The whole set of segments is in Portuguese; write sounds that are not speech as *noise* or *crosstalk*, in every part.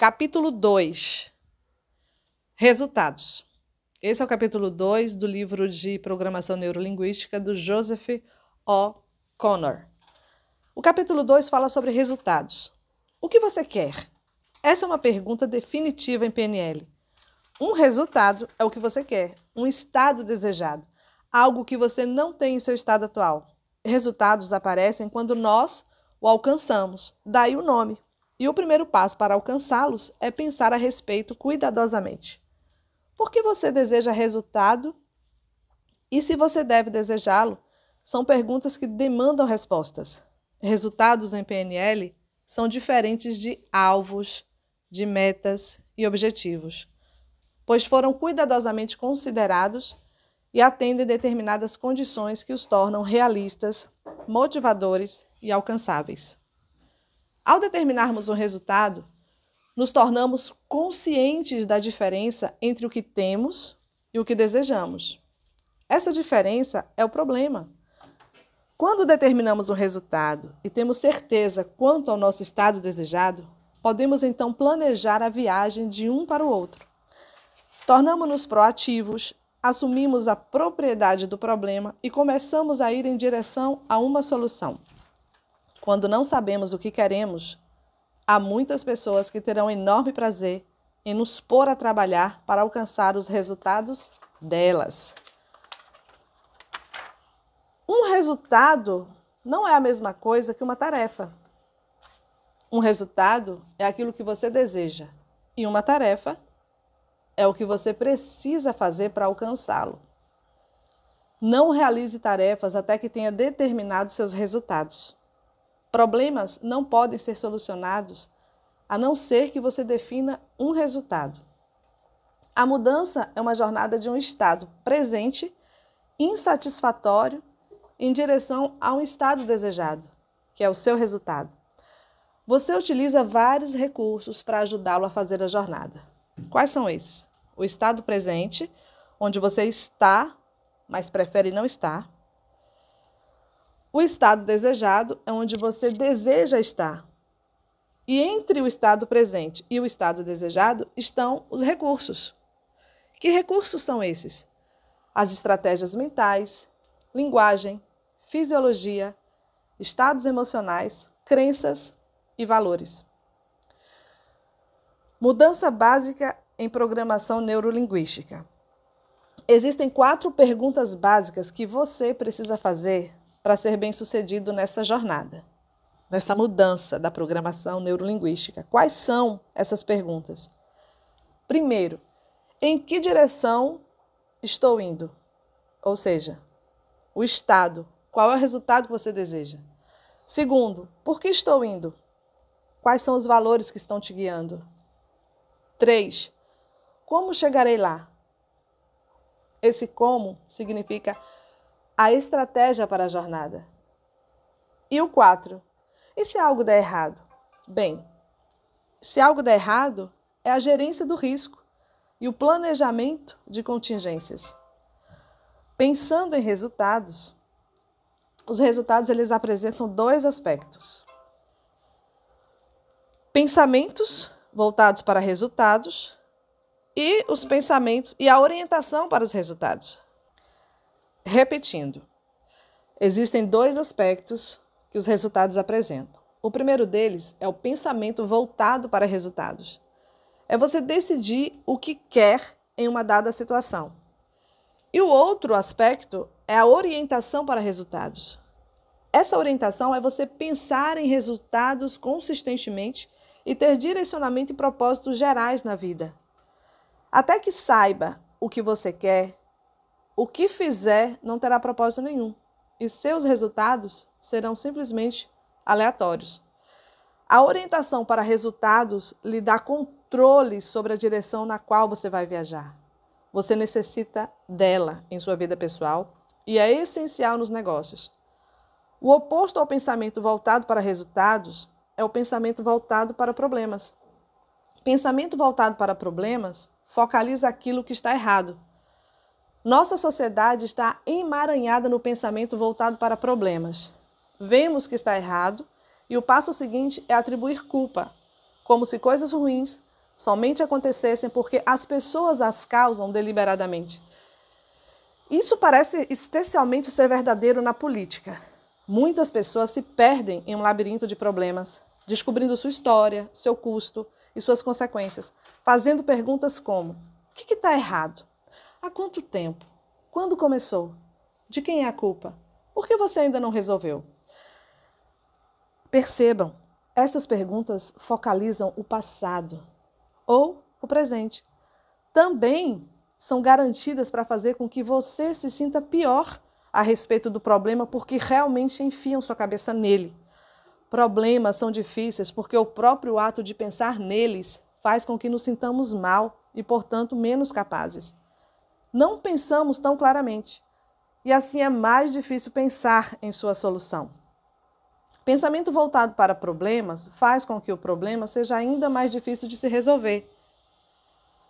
Capítulo 2 Resultados. Esse é o capítulo 2 do livro de Programação Neurolinguística do Joseph O. Connor. O capítulo 2 fala sobre resultados. O que você quer? Essa é uma pergunta definitiva em PNL. Um resultado é o que você quer, um estado desejado, algo que você não tem em seu estado atual. Resultados aparecem quando nós o alcançamos, daí o nome. E o primeiro passo para alcançá-los é pensar a respeito cuidadosamente. Por que você deseja resultado? E se você deve desejá-lo? São perguntas que demandam respostas. Resultados em PNL são diferentes de alvos, de metas e objetivos, pois foram cuidadosamente considerados e atendem determinadas condições que os tornam realistas, motivadores e alcançáveis. Ao determinarmos um resultado, nos tornamos conscientes da diferença entre o que temos e o que desejamos. Essa diferença é o problema. Quando determinamos um resultado e temos certeza quanto ao nosso estado desejado, podemos então planejar a viagem de um para o outro. Tornamos-nos proativos, assumimos a propriedade do problema e começamos a ir em direção a uma solução. Quando não sabemos o que queremos, há muitas pessoas que terão enorme prazer em nos pôr a trabalhar para alcançar os resultados delas. Um resultado não é a mesma coisa que uma tarefa. Um resultado é aquilo que você deseja, e uma tarefa é o que você precisa fazer para alcançá-lo. Não realize tarefas até que tenha determinado seus resultados. Problemas não podem ser solucionados a não ser que você defina um resultado. A mudança é uma jornada de um estado presente, insatisfatório, em direção a um estado desejado, que é o seu resultado. Você utiliza vários recursos para ajudá-lo a fazer a jornada. Quais são esses? O estado presente, onde você está, mas prefere não estar. O estado desejado é onde você deseja estar. E entre o estado presente e o estado desejado estão os recursos. Que recursos são esses? As estratégias mentais, linguagem, fisiologia, estados emocionais, crenças e valores. Mudança básica em programação neurolinguística. Existem quatro perguntas básicas que você precisa fazer para ser bem-sucedido nessa jornada, nessa mudança da programação neurolinguística. Quais são essas perguntas? Primeiro, em que direção estou indo? Ou seja, o estado, qual é o resultado que você deseja? Segundo, por que estou indo? Quais são os valores que estão te guiando? Três, como chegarei lá? Esse como significa a estratégia para a jornada. E o 4. E se algo der errado? Bem, se algo der errado, é a gerência do risco e o planejamento de contingências. Pensando em resultados, os resultados eles apresentam dois aspectos. Pensamentos voltados para resultados e os pensamentos e a orientação para os resultados. Repetindo, existem dois aspectos que os resultados apresentam. O primeiro deles é o pensamento voltado para resultados. É você decidir o que quer em uma dada situação. E o outro aspecto é a orientação para resultados. Essa orientação é você pensar em resultados consistentemente e ter direcionamento e propósitos gerais na vida. Até que saiba o que você quer, o que fizer não terá propósito nenhum e seus resultados serão simplesmente aleatórios. A orientação para resultados lhe dá controle sobre a direção na qual você vai viajar. Você necessita dela em sua vida pessoal e é essencial nos negócios. O oposto ao pensamento voltado para resultados é o pensamento voltado para problemas. Pensamento voltado para problemas focaliza aquilo que está errado nossa sociedade está emaranhada no pensamento voltado para problemas. Vemos que está errado e o passo seguinte é atribuir culpa, como se coisas ruins somente acontecessem porque as pessoas as causam deliberadamente. Isso parece especialmente ser verdadeiro na política. Muitas pessoas se perdem em um labirinto de problemas, descobrindo sua história, seu custo e suas consequências, fazendo perguntas como: o que está errado? Há quanto tempo? Quando começou? De quem é a culpa? Por que você ainda não resolveu? Percebam, essas perguntas focalizam o passado ou o presente. Também são garantidas para fazer com que você se sinta pior a respeito do problema porque realmente enfiam sua cabeça nele. Problemas são difíceis porque o próprio ato de pensar neles faz com que nos sintamos mal e, portanto, menos capazes. Não pensamos tão claramente e assim é mais difícil pensar em sua solução. Pensamento voltado para problemas faz com que o problema seja ainda mais difícil de se resolver.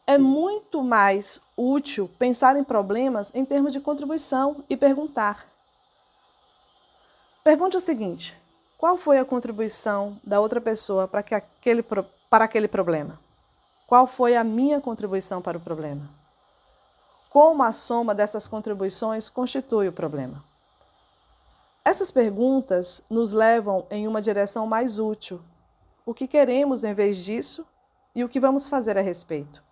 É muito mais útil pensar em problemas em termos de contribuição e perguntar. Pergunte o seguinte: qual foi a contribuição da outra pessoa para, que aquele, para aquele problema? Qual foi a minha contribuição para o problema? Como a soma dessas contribuições constitui o problema? Essas perguntas nos levam em uma direção mais útil. O que queremos em vez disso e o que vamos fazer a respeito?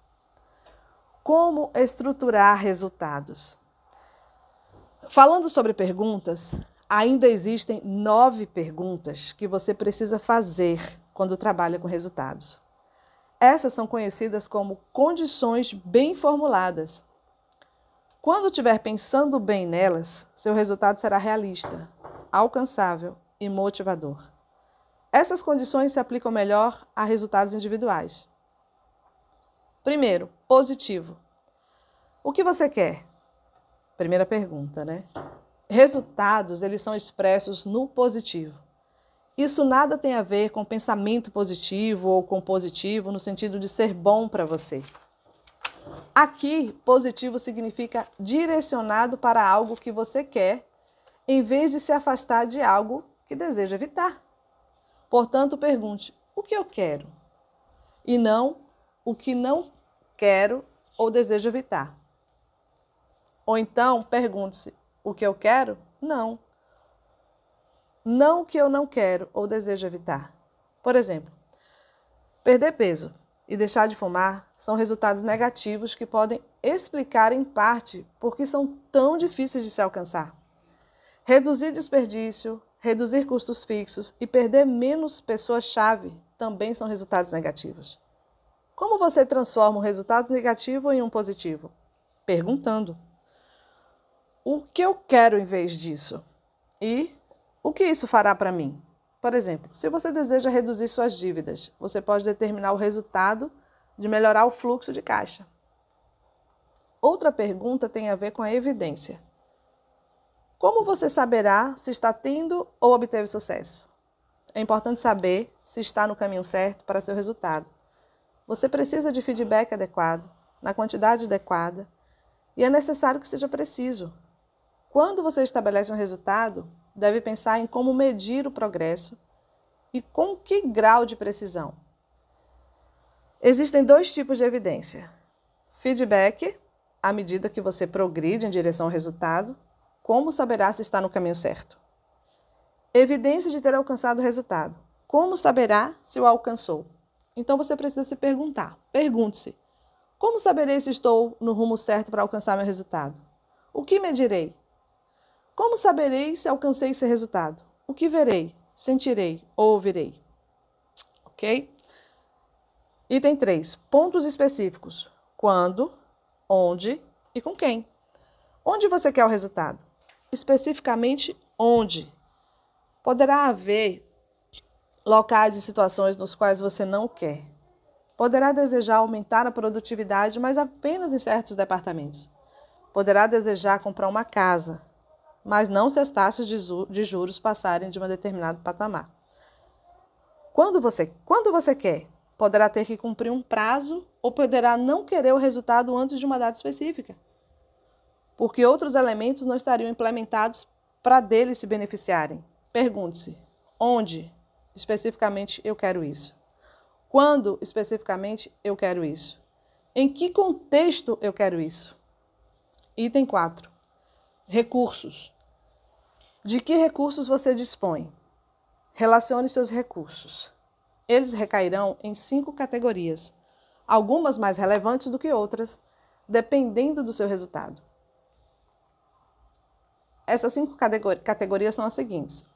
Como estruturar resultados? Falando sobre perguntas, ainda existem nove perguntas que você precisa fazer quando trabalha com resultados. Essas são conhecidas como condições bem formuladas. Quando estiver pensando bem nelas, seu resultado será realista, alcançável e motivador. Essas condições se aplicam melhor a resultados individuais. Primeiro, positivo. O que você quer? Primeira pergunta, né? Resultados, eles são expressos no positivo. Isso nada tem a ver com pensamento positivo ou com positivo no sentido de ser bom para você. Aqui, positivo significa direcionado para algo que você quer, em vez de se afastar de algo que deseja evitar. Portanto, pergunte: o que eu quero? E não o que não quero ou desejo evitar. Ou então, pergunte-se: o que eu quero? Não. Não o que eu não quero ou desejo evitar. Por exemplo, perder peso e deixar de fumar são resultados negativos que podem explicar em parte por que são tão difíceis de se alcançar. Reduzir desperdício, reduzir custos fixos e perder menos pessoas-chave também são resultados negativos. Como você transforma um resultado negativo em um positivo? Perguntando. O que eu quero em vez disso? E o que isso fará para mim? Por exemplo, se você deseja reduzir suas dívidas, você pode determinar o resultado de melhorar o fluxo de caixa. Outra pergunta tem a ver com a evidência. Como você saberá se está tendo ou obteve sucesso? É importante saber se está no caminho certo para seu resultado. Você precisa de feedback adequado, na quantidade adequada, e é necessário que seja preciso. Quando você estabelece um resultado, deve pensar em como medir o progresso e com que grau de precisão. Existem dois tipos de evidência: feedback, à medida que você progride em direção ao resultado, como saberá se está no caminho certo? Evidência de ter alcançado o resultado. Como saberá se o alcançou? Então você precisa se perguntar. Pergunte-se: como saberei se estou no rumo certo para alcançar meu resultado? O que medirei? Como saberei se alcancei esse resultado? O que verei, sentirei ou ouvirei? Ok? Item 3. Pontos específicos. Quando, onde e com quem. Onde você quer o resultado? Especificamente onde. Poderá haver locais e situações nos quais você não quer. Poderá desejar aumentar a produtividade, mas apenas em certos departamentos. Poderá desejar comprar uma casa, mas não se as taxas de juros passarem de um determinado patamar. Quando você, quando você quer, poderá ter que cumprir um prazo ou poderá não querer o resultado antes de uma data específica, porque outros elementos não estariam implementados para dele se beneficiarem. Pergunte-se: onde, Especificamente, eu quero isso. Quando especificamente eu quero isso? Em que contexto eu quero isso? Item 4. Recursos. De que recursos você dispõe? Relacione seus recursos. Eles recairão em cinco categorias, algumas mais relevantes do que outras, dependendo do seu resultado. Essas cinco categorias são as seguintes: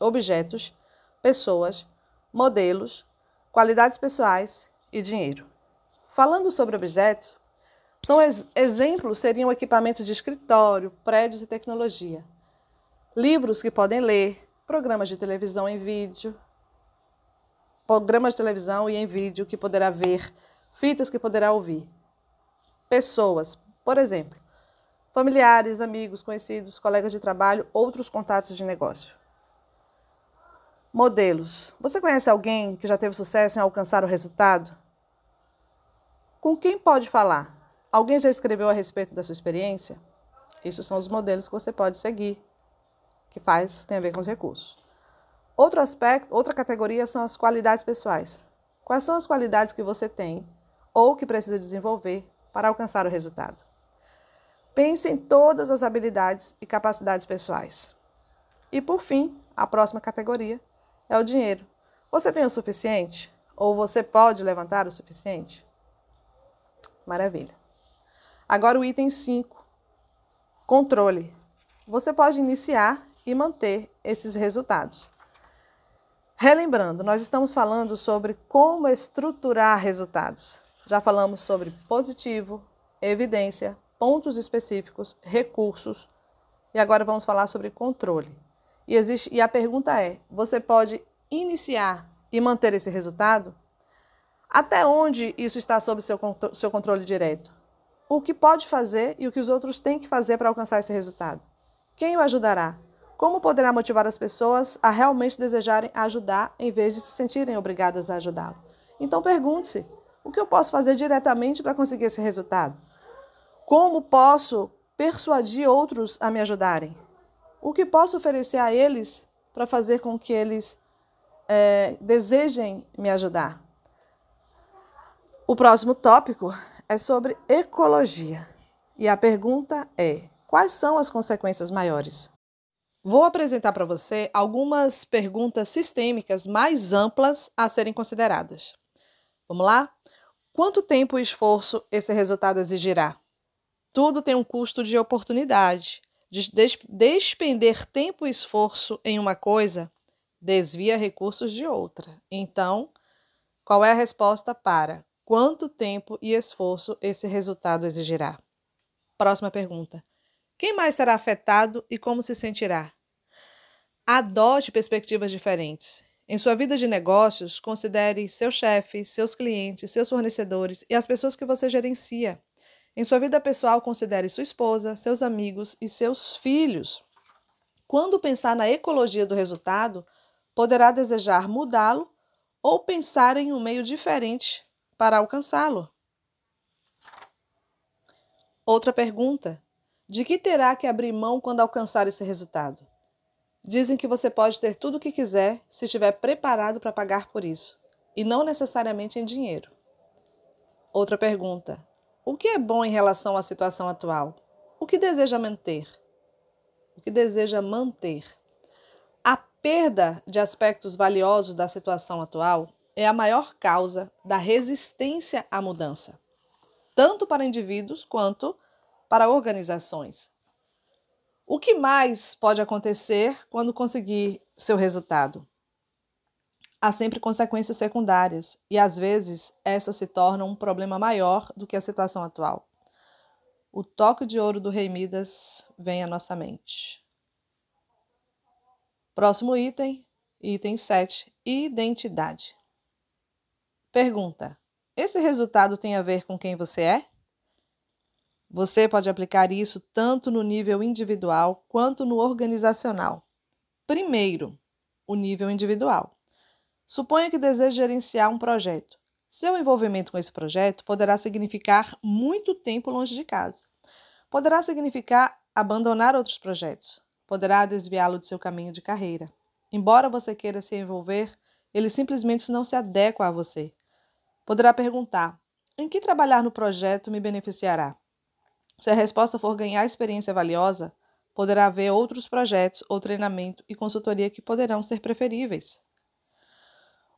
objetos, pessoas, modelos, qualidades pessoais e dinheiro. Falando sobre objetos, são ex exemplos seriam equipamentos de escritório, prédios e tecnologia. Livros que podem ler, programas de televisão em vídeo, programas de televisão e em vídeo que poderá ver, fitas que poderá ouvir. Pessoas, por exemplo, familiares, amigos, conhecidos, colegas de trabalho, outros contatos de negócio. Modelos. Você conhece alguém que já teve sucesso em alcançar o resultado? Com quem pode falar? Alguém já escreveu a respeito da sua experiência? Esses são os modelos que você pode seguir, que faz tem a ver com os recursos. Outro aspecto, outra categoria são as qualidades pessoais. Quais são as qualidades que você tem ou que precisa desenvolver para alcançar o resultado? Pense em todas as habilidades e capacidades pessoais. E por fim, a próxima categoria é o dinheiro. Você tem o suficiente? Ou você pode levantar o suficiente? Maravilha. Agora o item 5. Controle. Você pode iniciar e manter esses resultados. Relembrando, nós estamos falando sobre como estruturar resultados. Já falamos sobre positivo, evidência, pontos específicos, recursos e agora vamos falar sobre controle. E, existe, e a pergunta é: você pode iniciar e manter esse resultado? Até onde isso está sob seu, seu controle direto? O que pode fazer e o que os outros têm que fazer para alcançar esse resultado? Quem o ajudará? Como poderá motivar as pessoas a realmente desejarem ajudar em vez de se sentirem obrigadas a ajudá-lo? Então pergunte-se: o que eu posso fazer diretamente para conseguir esse resultado? Como posso persuadir outros a me ajudarem? O que posso oferecer a eles para fazer com que eles é, desejem me ajudar? O próximo tópico é sobre ecologia. E a pergunta é: quais são as consequências maiores? Vou apresentar para você algumas perguntas sistêmicas mais amplas a serem consideradas. Vamos lá? Quanto tempo e esforço esse resultado exigirá? Tudo tem um custo de oportunidade. De despender tempo e esforço em uma coisa desvia recursos de outra. Então, qual é a resposta para quanto tempo e esforço esse resultado exigirá? Próxima pergunta. Quem mais será afetado e como se sentirá? Adote perspectivas diferentes. Em sua vida de negócios, considere seu chefe, seus clientes, seus fornecedores e as pessoas que você gerencia. Em sua vida pessoal, considere sua esposa, seus amigos e seus filhos. Quando pensar na ecologia do resultado, poderá desejar mudá-lo ou pensar em um meio diferente para alcançá-lo. Outra pergunta: de que terá que abrir mão quando alcançar esse resultado? Dizem que você pode ter tudo o que quiser se estiver preparado para pagar por isso, e não necessariamente em dinheiro. Outra pergunta: o que é bom em relação à situação atual? O que deseja manter? O que deseja manter? A perda de aspectos valiosos da situação atual é a maior causa da resistência à mudança, tanto para indivíduos quanto para organizações. O que mais pode acontecer quando conseguir seu resultado? Há sempre consequências secundárias e, às vezes, essas se tornam um problema maior do que a situação atual. O toque de ouro do Rei Midas vem à nossa mente. Próximo item, item 7, identidade. Pergunta: esse resultado tem a ver com quem você é? Você pode aplicar isso tanto no nível individual quanto no organizacional. Primeiro, o nível individual. Suponha que deseje gerenciar um projeto. Seu envolvimento com esse projeto poderá significar muito tempo longe de casa. Poderá significar abandonar outros projetos. Poderá desviá-lo de seu caminho de carreira. Embora você queira se envolver, ele simplesmente não se adequa a você. Poderá perguntar: em que trabalhar no projeto me beneficiará? Se a resposta for ganhar experiência valiosa, poderá haver outros projetos ou treinamento e consultoria que poderão ser preferíveis.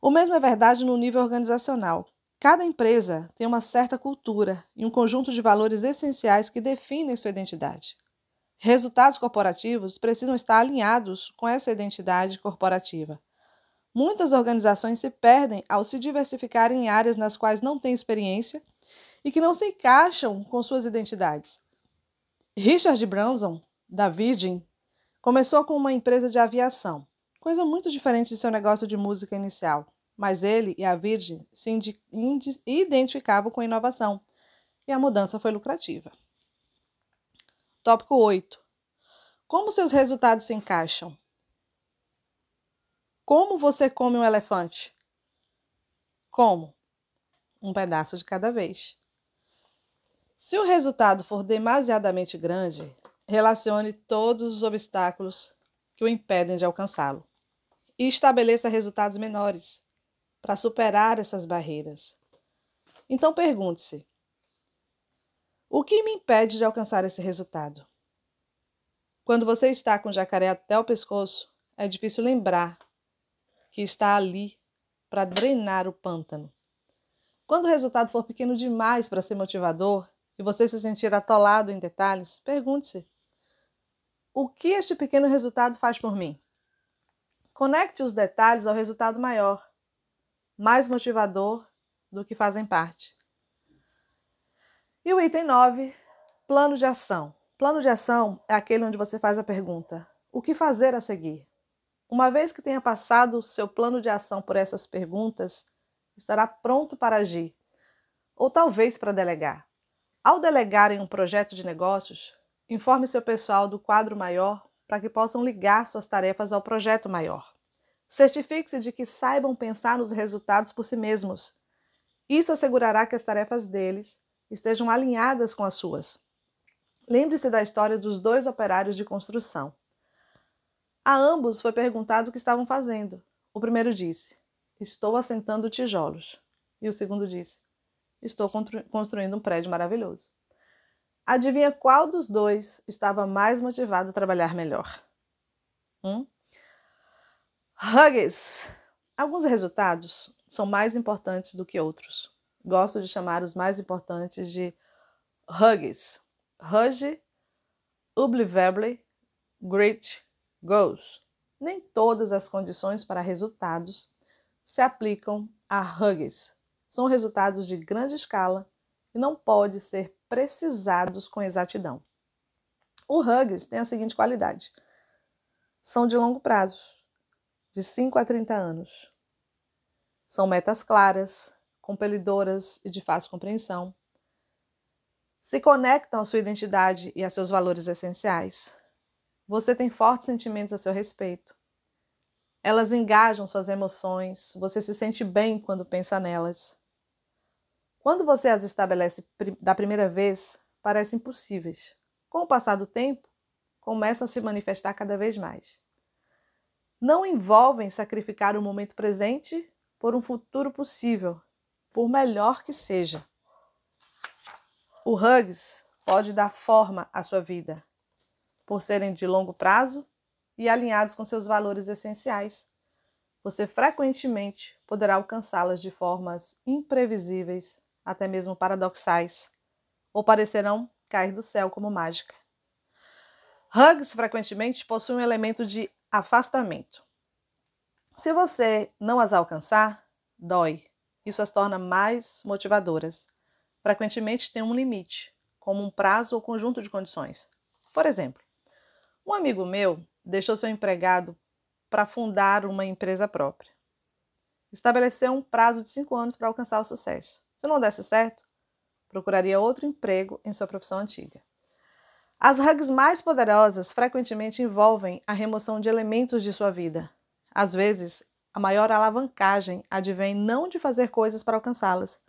O mesmo é verdade no nível organizacional. Cada empresa tem uma certa cultura e um conjunto de valores essenciais que definem sua identidade. Resultados corporativos precisam estar alinhados com essa identidade corporativa. Muitas organizações se perdem ao se diversificar em áreas nas quais não têm experiência e que não se encaixam com suas identidades. Richard Branson da Virgin, começou com uma empresa de aviação, coisa muito diferente de seu negócio de música inicial. Mas ele e a Virgin se identificavam com inovação e a mudança foi lucrativa. Tópico 8. Como seus resultados se encaixam? Como você come um elefante? Como? Um pedaço de cada vez. Se o resultado for demasiadamente grande, Relacione todos os obstáculos que o impedem de alcançá-lo e estabeleça resultados menores para superar essas barreiras. Então pergunte-se: o que me impede de alcançar esse resultado? Quando você está com o jacaré até o pescoço, é difícil lembrar que está ali para drenar o pântano. Quando o resultado for pequeno demais para ser motivador e você se sentir atolado em detalhes, pergunte-se: o que este pequeno resultado faz por mim? Conecte os detalhes ao resultado maior, mais motivador do que fazem parte. E o item 9, plano de ação. Plano de ação é aquele onde você faz a pergunta: o que fazer a seguir? Uma vez que tenha passado seu plano de ação por essas perguntas, estará pronto para agir, ou talvez para delegar. Ao delegar em um projeto de negócios, Informe seu pessoal do quadro maior para que possam ligar suas tarefas ao projeto maior. Certifique-se de que saibam pensar nos resultados por si mesmos. Isso assegurará que as tarefas deles estejam alinhadas com as suas. Lembre-se da história dos dois operários de construção. A ambos foi perguntado o que estavam fazendo. O primeiro disse: Estou assentando tijolos. E o segundo disse: Estou construindo um prédio maravilhoso. Adivinha qual dos dois estava mais motivado a trabalhar melhor? Hum? Huggies. Alguns resultados são mais importantes do que outros. Gosto de chamar os mais importantes de Huggies. Huggy, Ublivable, Great Goals. Nem todas as condições para resultados se aplicam a Huggies. São resultados de grande escala e não pode ser precisados com exatidão. O Huggins tem a seguinte qualidade: são de longo prazo, de 5 a 30 anos. São metas claras, compelidoras e de fácil compreensão. Se conectam à sua identidade e a seus valores essenciais. Você tem fortes sentimentos a seu respeito. Elas engajam suas emoções, você se sente bem quando pensa nelas. Quando você as estabelece da primeira vez, parecem impossíveis. Com o passar do tempo, começam a se manifestar cada vez mais. Não envolvem sacrificar o momento presente por um futuro possível, por melhor que seja. O Hugs pode dar forma à sua vida, por serem de longo prazo e alinhados com seus valores essenciais. Você frequentemente poderá alcançá-las de formas imprevisíveis até mesmo paradoxais, ou parecerão cair do céu como mágica. Hugs frequentemente possuem um elemento de afastamento. Se você não as alcançar, dói. Isso as torna mais motivadoras. Frequentemente tem um limite, como um prazo ou conjunto de condições. Por exemplo, um amigo meu deixou seu empregado para fundar uma empresa própria. Estabeleceu um prazo de cinco anos para alcançar o sucesso. Se não desse certo, procuraria outro emprego em sua profissão antiga. As hugs mais poderosas frequentemente envolvem a remoção de elementos de sua vida. Às vezes, a maior alavancagem advém não de fazer coisas para alcançá-las,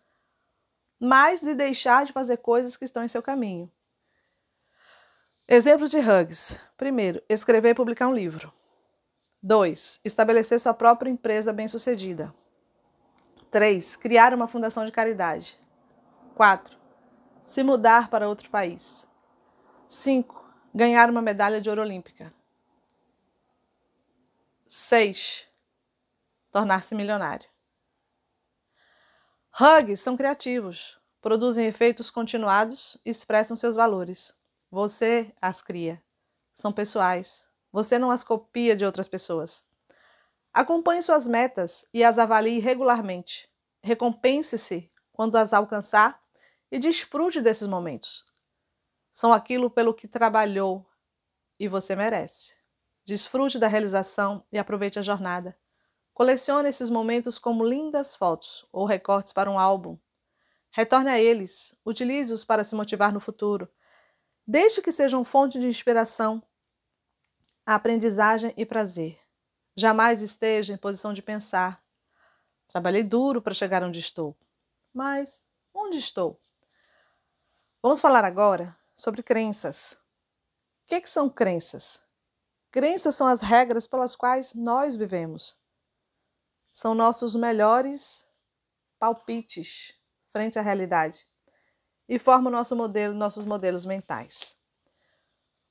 mas de deixar de fazer coisas que estão em seu caminho. Exemplos de hugs: primeiro, escrever e publicar um livro. 2. Estabelecer sua própria empresa bem-sucedida. 3. Criar uma fundação de caridade. 4. Se mudar para outro país. 5. Ganhar uma medalha de ouro olímpica. 6. Tornar-se milionário. Hugs são criativos, produzem efeitos continuados e expressam seus valores. Você as cria. São pessoais. Você não as copia de outras pessoas. Acompanhe suas metas e as avalie regularmente. Recompense-se quando as alcançar e desfrute desses momentos. São aquilo pelo que trabalhou e você merece. Desfrute da realização e aproveite a jornada. Colecione esses momentos como lindas fotos ou recortes para um álbum. Retorne a eles, utilize-os para se motivar no futuro. Deixe que sejam fonte de inspiração, aprendizagem e prazer. Jamais esteja em posição de pensar. Trabalhei duro para chegar onde estou. Mas onde estou? Vamos falar agora sobre crenças. O que, que são crenças? Crenças são as regras pelas quais nós vivemos. São nossos melhores palpites frente à realidade e formam nosso modelo, nossos modelos mentais.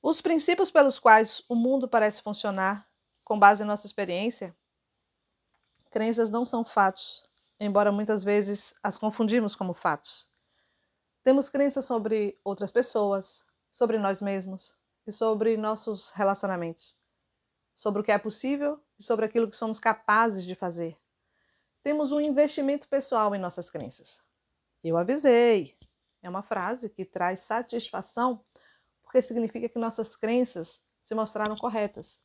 Os princípios pelos quais o mundo parece funcionar, com base em nossa experiência, crenças não são fatos, embora muitas vezes as confundimos como fatos. Temos crenças sobre outras pessoas, sobre nós mesmos e sobre nossos relacionamentos, sobre o que é possível e sobre aquilo que somos capazes de fazer. Temos um investimento pessoal em nossas crenças. Eu avisei. É uma frase que traz satisfação porque significa que nossas crenças se mostraram corretas.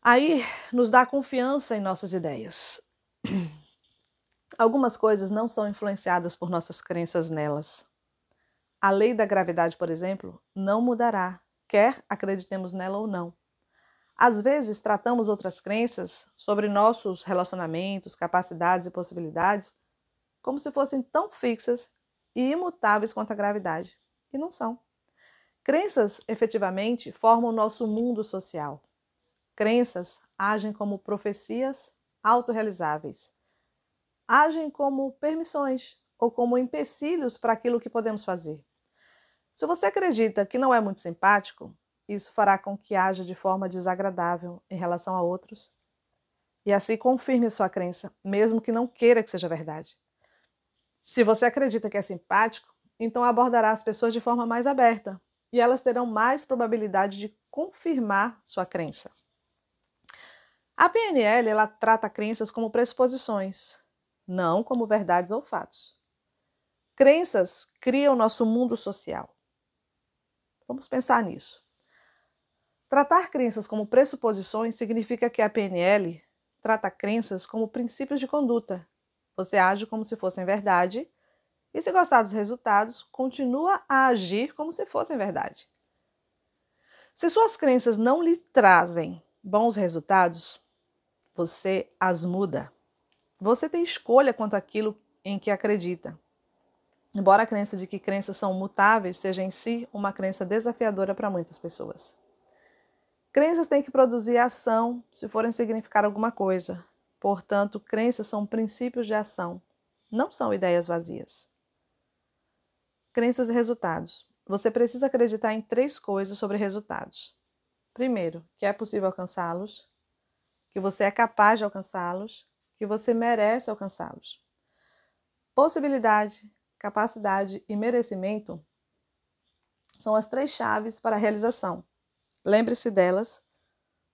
Aí nos dá confiança em nossas ideias. *clears throat* Algumas coisas não são influenciadas por nossas crenças nelas. A lei da gravidade, por exemplo, não mudará, quer acreditemos nela ou não. Às vezes, tratamos outras crenças sobre nossos relacionamentos, capacidades e possibilidades como se fossem tão fixas e imutáveis quanto a gravidade. E não são. Crenças, efetivamente, formam o nosso mundo social. Crenças agem como profecias autorrealizáveis agem como permissões ou como empecilhos para aquilo que podemos fazer. Se você acredita que não é muito simpático, isso fará com que haja de forma desagradável em relação a outros e assim confirme sua crença, mesmo que não queira que seja verdade. Se você acredita que é simpático, então abordará as pessoas de forma mais aberta e elas terão mais probabilidade de confirmar sua crença. A PNL ela trata crenças como pressuposições, não como verdades ou fatos. Crenças criam nosso mundo social. Vamos pensar nisso. Tratar crenças como pressuposições significa que a PNL trata crenças como princípios de conduta. Você age como se fossem verdade e, se gostar dos resultados, continua a agir como se fossem verdade. Se suas crenças não lhe trazem bons resultados, você as muda. Você tem escolha quanto àquilo em que acredita. Embora a crença de que crenças são mutáveis seja em si uma crença desafiadora para muitas pessoas. Crenças têm que produzir ação se forem significar alguma coisa. Portanto, crenças são princípios de ação, não são ideias vazias. Crenças e resultados. Você precisa acreditar em três coisas sobre resultados. Primeiro, que é possível alcançá-los, que você é capaz de alcançá-los que você merece alcançá-los. Possibilidade, capacidade e merecimento são as três chaves para a realização. Lembre-se delas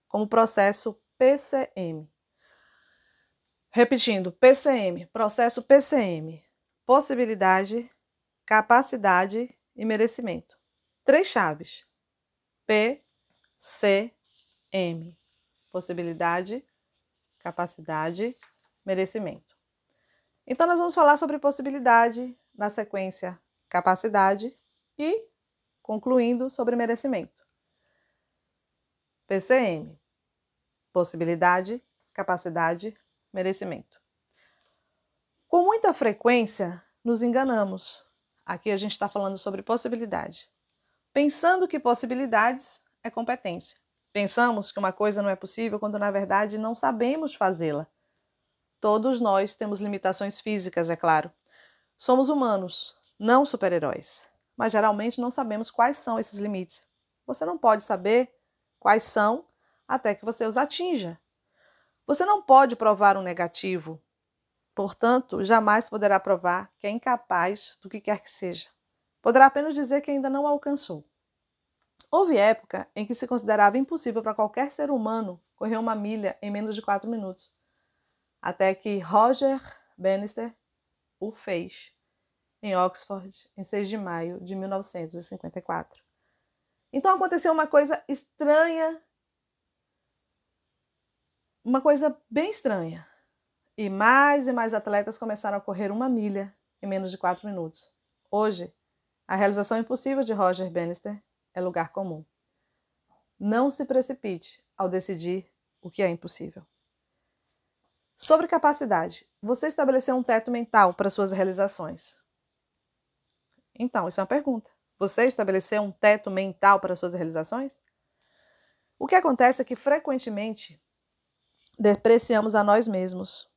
como processo PCM. Repetindo, PCM, processo PCM, possibilidade, capacidade e merecimento. Três chaves. P, C, M. Possibilidade, capacidade merecimento. Então, nós vamos falar sobre possibilidade, na sequência, capacidade e, concluindo, sobre merecimento. PCM: possibilidade, capacidade, merecimento. Com muita frequência, nos enganamos. Aqui a gente está falando sobre possibilidade. Pensando que possibilidades é competência. Pensamos que uma coisa não é possível quando, na verdade, não sabemos fazê-la Todos nós temos limitações físicas, é claro. Somos humanos, não super-heróis, mas geralmente não sabemos quais são esses limites. Você não pode saber quais são até que você os atinja. Você não pode provar um negativo, portanto, jamais poderá provar que é incapaz do que quer que seja. Poderá apenas dizer que ainda não alcançou. Houve época em que se considerava impossível para qualquer ser humano correr uma milha em menos de quatro minutos, até que Roger Bannister o fez em Oxford em 6 de maio de 1954. Então aconteceu uma coisa estranha, uma coisa bem estranha. E mais e mais atletas começaram a correr uma milha em menos de quatro minutos. Hoje, a realização impossível de Roger Bannister é lugar comum. Não se precipite ao decidir o que é impossível. Sobre capacidade, você estabeleceu um teto mental para suas realizações. Então, isso é uma pergunta. Você estabeleceu um teto mental para suas realizações? O que acontece é que frequentemente depreciamos a nós mesmos.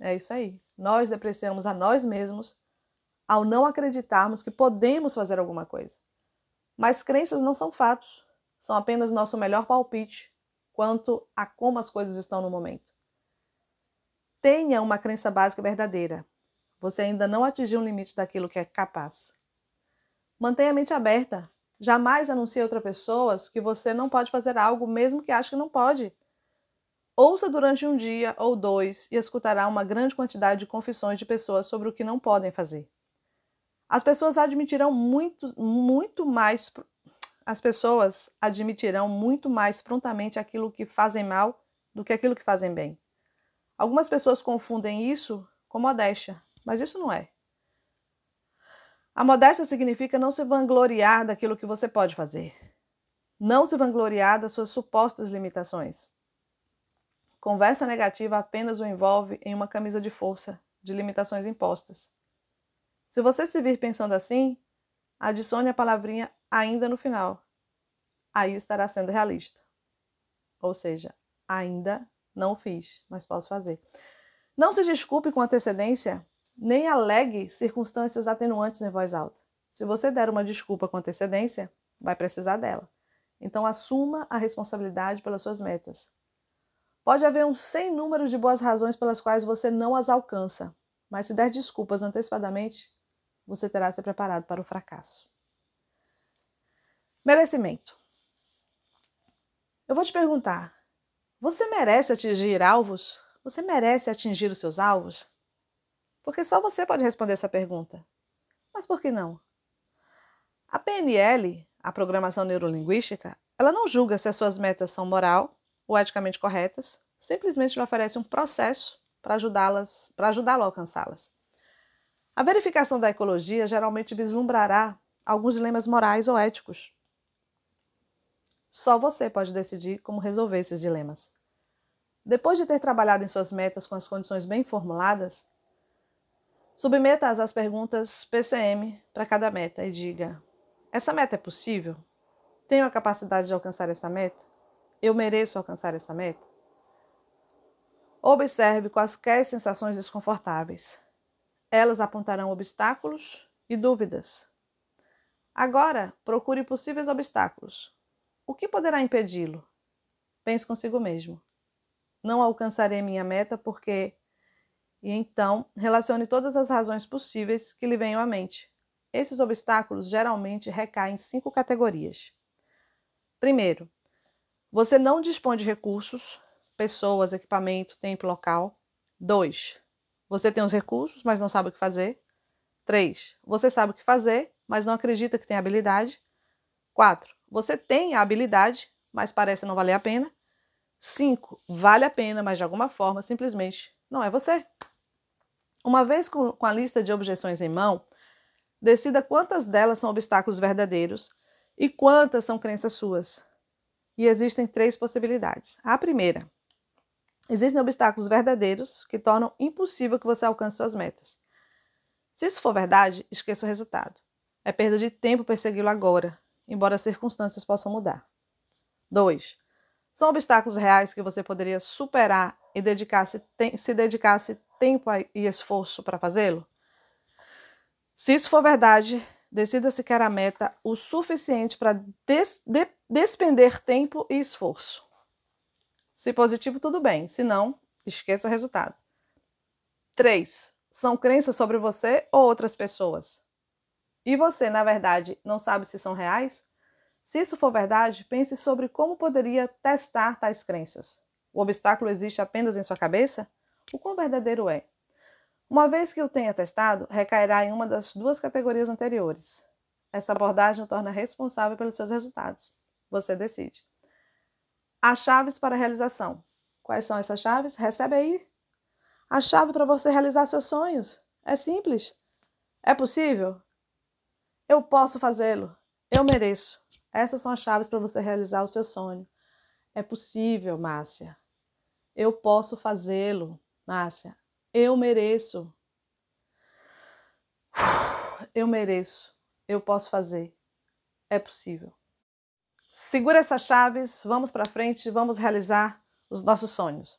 É isso aí. Nós depreciamos a nós mesmos ao não acreditarmos que podemos fazer alguma coisa. Mas crenças não são fatos, são apenas nosso melhor palpite quanto a como as coisas estão no momento. Tenha uma crença básica verdadeira. Você ainda não atingiu o limite daquilo que é capaz. Mantenha a mente aberta. Jamais anuncie a outras pessoas que você não pode fazer algo, mesmo que ache que não pode. Ouça durante um dia ou dois e escutará uma grande quantidade de confissões de pessoas sobre o que não podem fazer. As pessoas admitirão muito, muito mais as pessoas admitirão muito mais prontamente aquilo que fazem mal do que aquilo que fazem bem. Algumas pessoas confundem isso com modéstia, mas isso não é. A modéstia significa não se vangloriar daquilo que você pode fazer. Não se vangloriar das suas supostas limitações. Conversa negativa apenas o envolve em uma camisa de força de limitações impostas. Se você se vir pensando assim, adicione a palavrinha ainda no final. Aí estará sendo realista. Ou seja, ainda não fiz, mas posso fazer. Não se desculpe com antecedência nem alegue circunstâncias atenuantes em voz alta. Se você der uma desculpa com antecedência, vai precisar dela. Então, assuma a responsabilidade pelas suas metas. Pode haver um sem número de boas razões pelas quais você não as alcança, mas se der desculpas antecipadamente, você terá se preparado para o fracasso. Merecimento. Eu vou te perguntar: você merece atingir alvos? Você merece atingir os seus alvos? Porque só você pode responder essa pergunta. Mas por que não? A PNL, a programação neurolinguística, ela não julga se as suas metas são moral ou eticamente corretas, simplesmente lhe oferece um processo para ajudá-las, para ajudá-lo a alcançá-las. A verificação da ecologia geralmente vislumbrará alguns dilemas morais ou éticos. Só você pode decidir como resolver esses dilemas. Depois de ter trabalhado em suas metas com as condições bem formuladas, Submeta-as às perguntas PCM para cada meta e diga: essa meta é possível? Tenho a capacidade de alcançar essa meta? Eu mereço alcançar essa meta? Observe quaisquer sensações desconfortáveis. Elas apontarão obstáculos e dúvidas. Agora, procure possíveis obstáculos. O que poderá impedi-lo? Pense consigo mesmo. Não alcançarei minha meta porque e então relacione todas as razões possíveis que lhe venham à mente. Esses obstáculos geralmente recaem em cinco categorias. Primeiro, você não dispõe de recursos, pessoas, equipamento, tempo, local. 2. Você tem os recursos, mas não sabe o que fazer. 3. Você sabe o que fazer, mas não acredita que tem habilidade. 4. Você tem a habilidade, mas parece não valer a pena. 5. Vale a pena, mas de alguma forma simplesmente não é você. Uma vez com, a lista de objeções em mão, decida quantas delas são obstáculos verdadeiros e quantas são crenças suas. E existem três possibilidades. A primeira, existem obstáculos verdadeiros que tornam impossível que você alcance suas metas. Se isso for verdade, esqueça o resultado. É perda de tempo persegui-lo agora, embora as circunstâncias possam mudar. 2. São obstáculos reais que você poderia superar e dedicasse, se dedicasse tempo e esforço para fazê-lo? Se isso for verdade, decida se quer a meta o suficiente para des, de, despender tempo e esforço. Se positivo, tudo bem. Se não, esqueça o resultado. 3. São crenças sobre você ou outras pessoas? E você, na verdade, não sabe se são reais? Se isso for verdade, pense sobre como poderia testar tais crenças. O obstáculo existe apenas em sua cabeça? O quão verdadeiro é? Uma vez que o tenha testado, recairá em uma das duas categorias anteriores. Essa abordagem o torna responsável pelos seus resultados. Você decide. As chaves para a realização. Quais são essas chaves? Recebe aí. A chave para você realizar seus sonhos. É simples. É possível? Eu posso fazê-lo. Eu mereço. Essas são as chaves para você realizar o seu sonho. É possível, Márcia. Eu posso fazê-lo, Márcia. Eu mereço. *sighs* Eu mereço. Eu posso fazer. É possível. Segura essas chaves, vamos para frente, vamos realizar os nossos sonhos.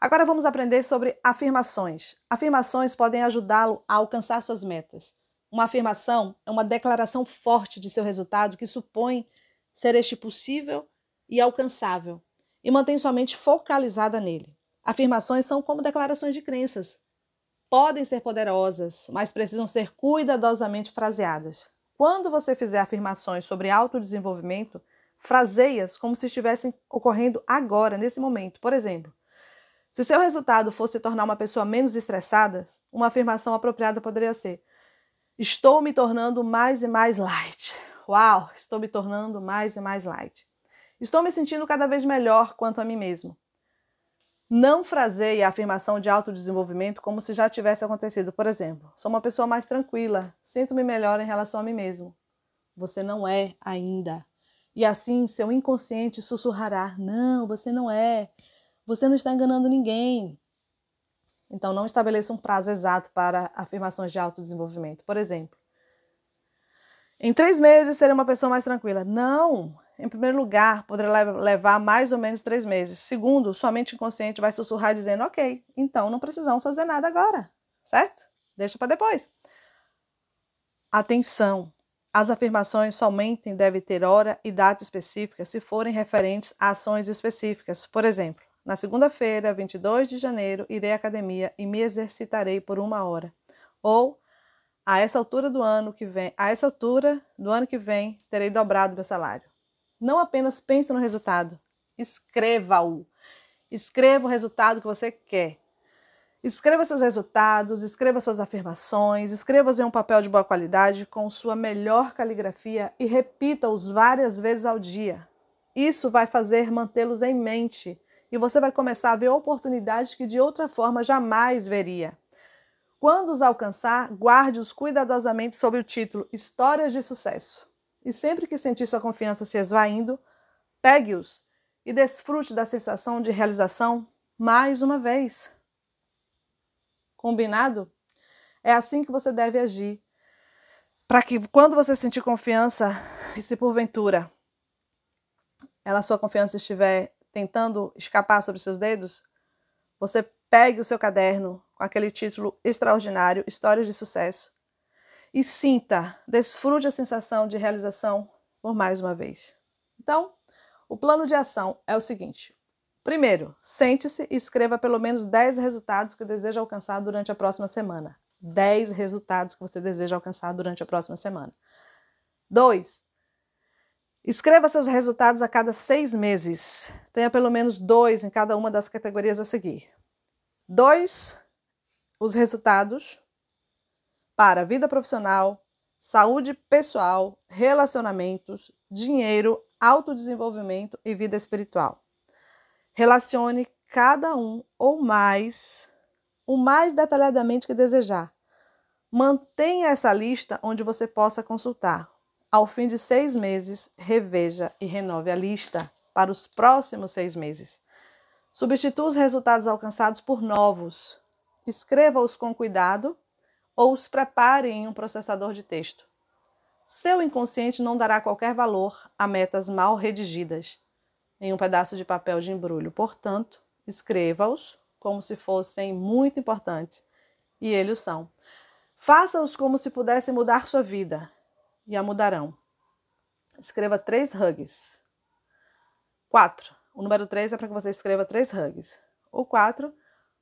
Agora vamos aprender sobre afirmações. Afirmações podem ajudá-lo a alcançar suas metas. Uma afirmação é uma declaração forte de seu resultado que supõe ser este possível e alcançável e mantém sua mente focalizada nele. Afirmações são como declarações de crenças. Podem ser poderosas, mas precisam ser cuidadosamente fraseadas. Quando você fizer afirmações sobre autodesenvolvimento, fraseie-as como se estivessem ocorrendo agora, nesse momento. Por exemplo, se seu resultado fosse se tornar uma pessoa menos estressada, uma afirmação apropriada poderia ser: Estou me tornando mais e mais light. Uau, estou me tornando mais e mais light. Estou me sentindo cada vez melhor quanto a mim mesmo. Não fraseie a afirmação de autodesenvolvimento como se já tivesse acontecido. Por exemplo, sou uma pessoa mais tranquila, sinto-me melhor em relação a mim mesmo. Você não é ainda. E assim seu inconsciente sussurrará: Não, você não é. Você não está enganando ninguém. Então, não estabeleça um prazo exato para afirmações de autodesenvolvimento. Por exemplo, em três meses serei uma pessoa mais tranquila. Não! Em primeiro lugar, poderá levar mais ou menos três meses. Segundo, sua mente inconsciente vai sussurrar dizendo: Ok, então não precisamos fazer nada agora, certo? Deixa para depois. Atenção! As afirmações somente devem ter hora e data específica se forem referentes a ações específicas. Por exemplo, na segunda-feira, 22 de janeiro, irei à academia e me exercitarei por uma hora. Ou a essa altura do ano que vem, a essa altura do ano que vem, terei dobrado meu salário. Não apenas pense no resultado, escreva-o. Escreva o resultado que você quer. Escreva seus resultados, escreva suas afirmações, escreva-os em um papel de boa qualidade com sua melhor caligrafia e repita-os várias vezes ao dia. Isso vai fazer mantê-los em mente e você vai começar a ver oportunidades que de outra forma jamais veria. Quando os alcançar, guarde-os cuidadosamente sob o título Histórias de Sucesso. E sempre que sentir sua confiança se esvaindo, pegue-os e desfrute da sensação de realização mais uma vez. Combinado? É assim que você deve agir. Para que quando você sentir confiança, e se porventura ela sua confiança estiver tentando escapar sobre seus dedos, você pegue o seu caderno com aquele título extraordinário, Histórias de Sucesso, e sinta, desfrute a sensação de realização por mais uma vez. Então, o plano de ação é o seguinte: primeiro, sente-se e escreva pelo menos 10 resultados que deseja alcançar durante a próxima semana. 10 resultados que você deseja alcançar durante a próxima semana. 2. Escreva seus resultados a cada seis meses. Tenha pelo menos dois em cada uma das categorias a seguir. Dois, os resultados para vida profissional, saúde pessoal, relacionamentos, dinheiro, autodesenvolvimento e vida espiritual. Relacione cada um ou mais, o mais detalhadamente que desejar. Mantenha essa lista onde você possa consultar ao fim de seis meses, reveja e renove a lista para os próximos seis meses. Substitua os resultados alcançados por novos. Escreva-os com cuidado ou os prepare em um processador de texto. Seu inconsciente não dará qualquer valor a metas mal redigidas em um pedaço de papel de embrulho. Portanto, escreva-os como se fossem muito importantes, e eles são. Faça-os como se pudessem mudar sua vida, e a mudarão. Escreva três hugs. Quatro. O número três é para que você escreva três hugs. O quatro,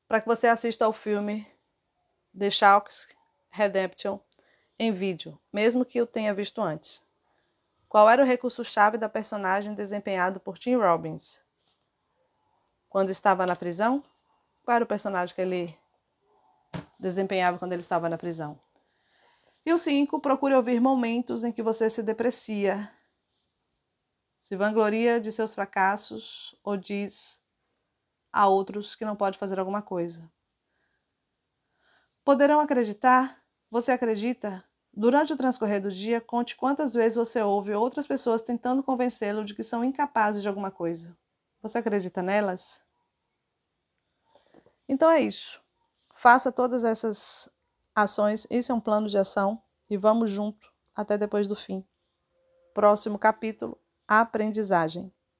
para que você assista ao filme The Shawks Redemption em vídeo, mesmo que o tenha visto antes. Qual era o recurso-chave da personagem desempenhado por Tim Robbins? Quando estava na prisão? Qual era o personagem que ele desempenhava quando ele estava na prisão? E o 5, procure ouvir momentos em que você se deprecia, se vangloria de seus fracassos ou diz a outros que não pode fazer alguma coisa. Poderão acreditar? Você acredita? Durante o transcorrer do dia, conte quantas vezes você ouve outras pessoas tentando convencê-lo de que são incapazes de alguma coisa. Você acredita nelas? Então é isso. Faça todas essas ações. Isso é um plano de ação e vamos junto até depois do fim. Próximo capítulo: aprendizagem.